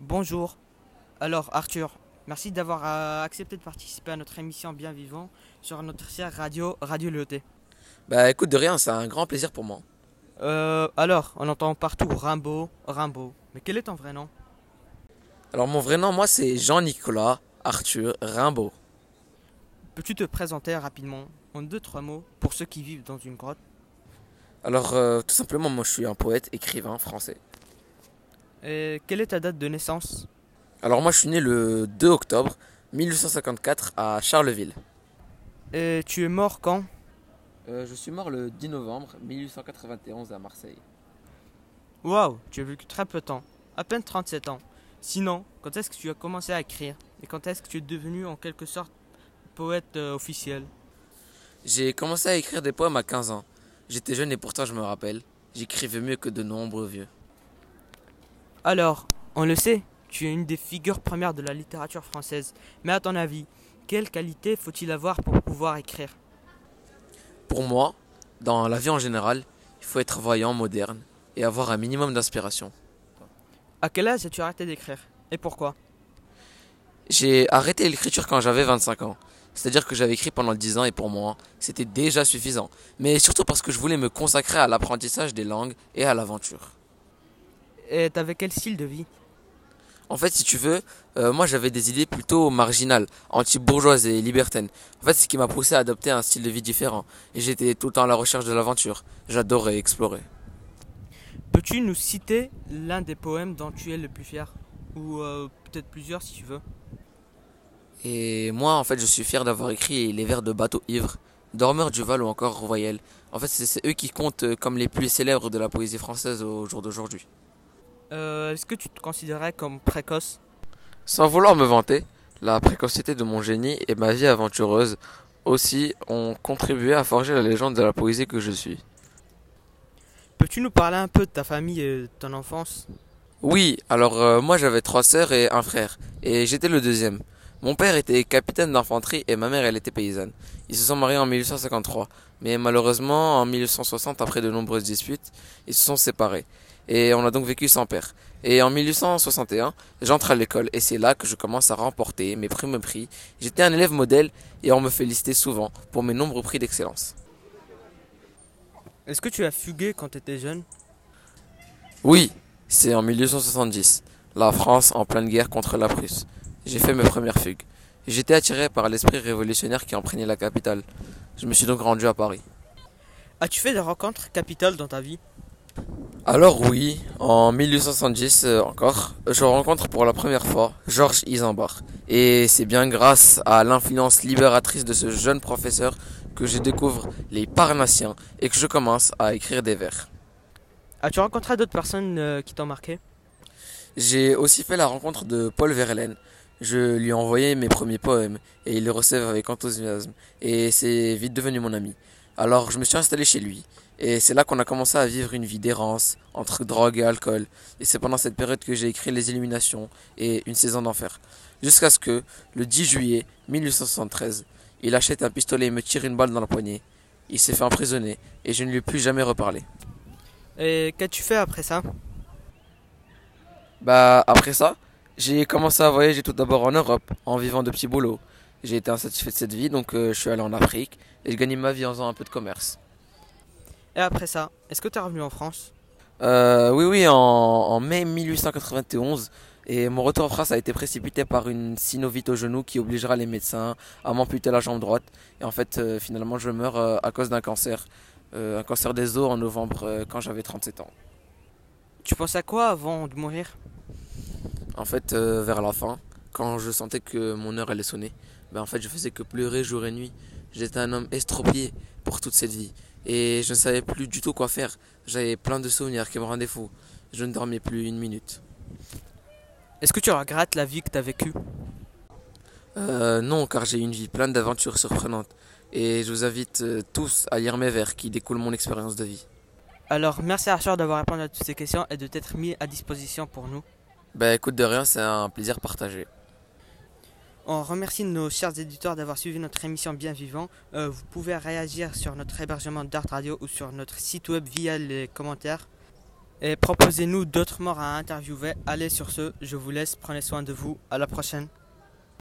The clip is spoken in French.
Bonjour. Alors Arthur, merci d'avoir euh, accepté de participer à notre émission Bien Vivant sur notre chère radio Radio Lyoté. Bah écoute de rien, c'est un grand plaisir pour moi. Euh, alors, on entend partout Rimbaud, Rimbaud. Mais quel est ton vrai nom? Alors mon vrai nom, moi c'est Jean-Nicolas Arthur Rimbaud. Peux-tu te présenter rapidement en deux trois mots pour ceux qui vivent dans une grotte? Alors euh, tout simplement, moi je suis un poète, écrivain français. Et quelle est ta date de naissance? Alors moi je suis né le 2 octobre 1854 à Charleville. Et tu es mort quand? Euh, je suis mort le 10 novembre 1891 à Marseille. Waouh, tu as vécu très peu de temps, à peine 37 ans. Sinon, quand est-ce que tu as commencé à écrire? Et quand est-ce que tu es devenu en quelque sorte poète euh, officiel? J'ai commencé à écrire des poèmes à 15 ans. J'étais jeune et pourtant je me rappelle, j'écrivais mieux que de nombreux vieux. Alors, on le sait, tu es une des figures premières de la littérature française. Mais à ton avis, quelle qualité faut-il avoir pour pouvoir écrire? Pour moi, dans la vie en général, il faut être voyant, moderne et avoir un minimum d'inspiration. À quel âge as-tu arrêté d'écrire? Et pourquoi? J'ai arrêté l'écriture quand j'avais 25 ans. C'est-à-dire que j'avais écrit pendant 10 ans et pour moi, c'était déjà suffisant. Mais surtout parce que je voulais me consacrer à l'apprentissage des langues et à l'aventure. Et t'avais quel style de vie? En fait, si tu veux, euh, moi j'avais des idées plutôt marginales, anti-bourgeoises et libertaines. En fait, c'est ce qui m'a poussé à adopter un style de vie différent. Et j'étais tout le temps à la recherche de l'aventure. J'adorais explorer. Peux-tu nous citer l'un des poèmes dont tu es le plus fier? Ou euh, peut-être plusieurs si tu veux. Et moi, en fait, je suis fier d'avoir écrit Les vers de bateau ivre, Dormeur du Val ou encore Royal. En fait, c'est c'est eux qui comptent euh, comme les plus célèbres de la poésie française au jour d'aujourd'hui. Euh, Est-ce que tu te considérais comme précoce? Sans vouloir me vanter, la précocité de mon génie et ma vie aventureuse aussi ont contribué à forger la légende de la poésie que je suis. Peux-tu nous parler un peu de ta famille et de ton enfance? Oui, alors euh, moi j'avais trois sœurs et un frère, et j'étais le deuxième. Mon père était capitaine d'infanterie et ma mère elle était paysanne. Ils se sont mariés en 1853, mais malheureusement en 1860 après de nombreuses disputes, ils se sont séparés. Et on a donc vécu sans père. Et en 1861, j'entre à l'école et c'est là que je commence à remporter mes premiers prix. J'étais un élève modèle et on me félicitait souvent pour mes nombreux prix d'excellence. Est-ce que tu as fugué quand tu étais jeune? Oui, c'est en 1870, la France en pleine guerre contre la Prusse. J'ai fait mes premières fugues. J'étais attiré par l'esprit révolutionnaire qui imprégnait la capitale. Je me suis donc rendu à Paris. As-tu fait des rencontres capitales dans ta vie? Alors oui, en 1870 euh, encore, je rencontre pour la première fois Georges Isambard. Et c'est bien grâce à l'influence libératrice de ce jeune professeur que je découvre les Parnassiens et que je commence à écrire des vers. As-tu rencontré d'autres personnes euh, qui t'ont marqué? J'ai aussi fait la rencontre de Paul Verlaine. Je lui ai envoyé mes premiers poèmes et il les recève avec enthousiasme. Et c'est vite devenu mon ami. Alors je me suis installé chez lui. Et c'est là qu'on a commencé à vivre une vie d'errance entre drogue et alcool. Et c'est pendant cette période que j'ai écrit Les Illuminations et Une saison d'enfer. Jusqu'à ce que, le 10 juillet 1873, il achète un pistolet et me tire une balle dans la poignée. Il s'est fait emprisonner et je ne lui ai plus jamais reparlé. Et qu'as-tu fait après ça? Bah après ça, j'ai commencé à voyager tout d'abord en Europe en vivant de petits boulots. J'ai été insatisfait de cette vie donc euh, je suis allé en Afrique et je gagnais ma vie en faisant un peu de commerce. Et après ça, est-ce que tu es revenu en France? Euh, oui oui en, en mai 1891 et mon retour en France a été précipité par une synovite au genou qui obligera les médecins à m'amputer la jambe droite et en fait euh, finalement je meurs euh, à cause d'un cancer, un cancer des os en novembre quand j'avais 37 ans. Tu pensais à quoi avant de mourir? En fait, vers la fin, quand je sentais que mon heure allait sonner, ben en fait, je faisais que pleurer jour et nuit. J'étais un homme estropié pour toute cette vie. Et je ne savais plus du tout quoi faire. J'avais plein de souvenirs qui me rendaient fou. Je ne dormais plus une minute. Est-ce que tu regrettes la vie que tu as vécue? Euh, non, car j'ai eu une vie pleine d'aventures surprenantes. Et je vous invite euh, tous à lire mes vers qui découlent mon expérience de vie. Alors, merci Arthur d'avoir répondu à toutes ces questions et de t'être mis à disposition pour nous. Ben écoute de rien, c'est un plaisir partagé. On remercie nos chers éditeurs d'avoir suivi notre émission Bien Vivant. Euh, vous pouvez réagir sur notre hébergement d'Art Radio ou sur notre site web via les commentaires. Et proposez-nous d'autres morts à interviewer. Allez sur ce, je vous laisse, prenez soin de vous, à la prochaine.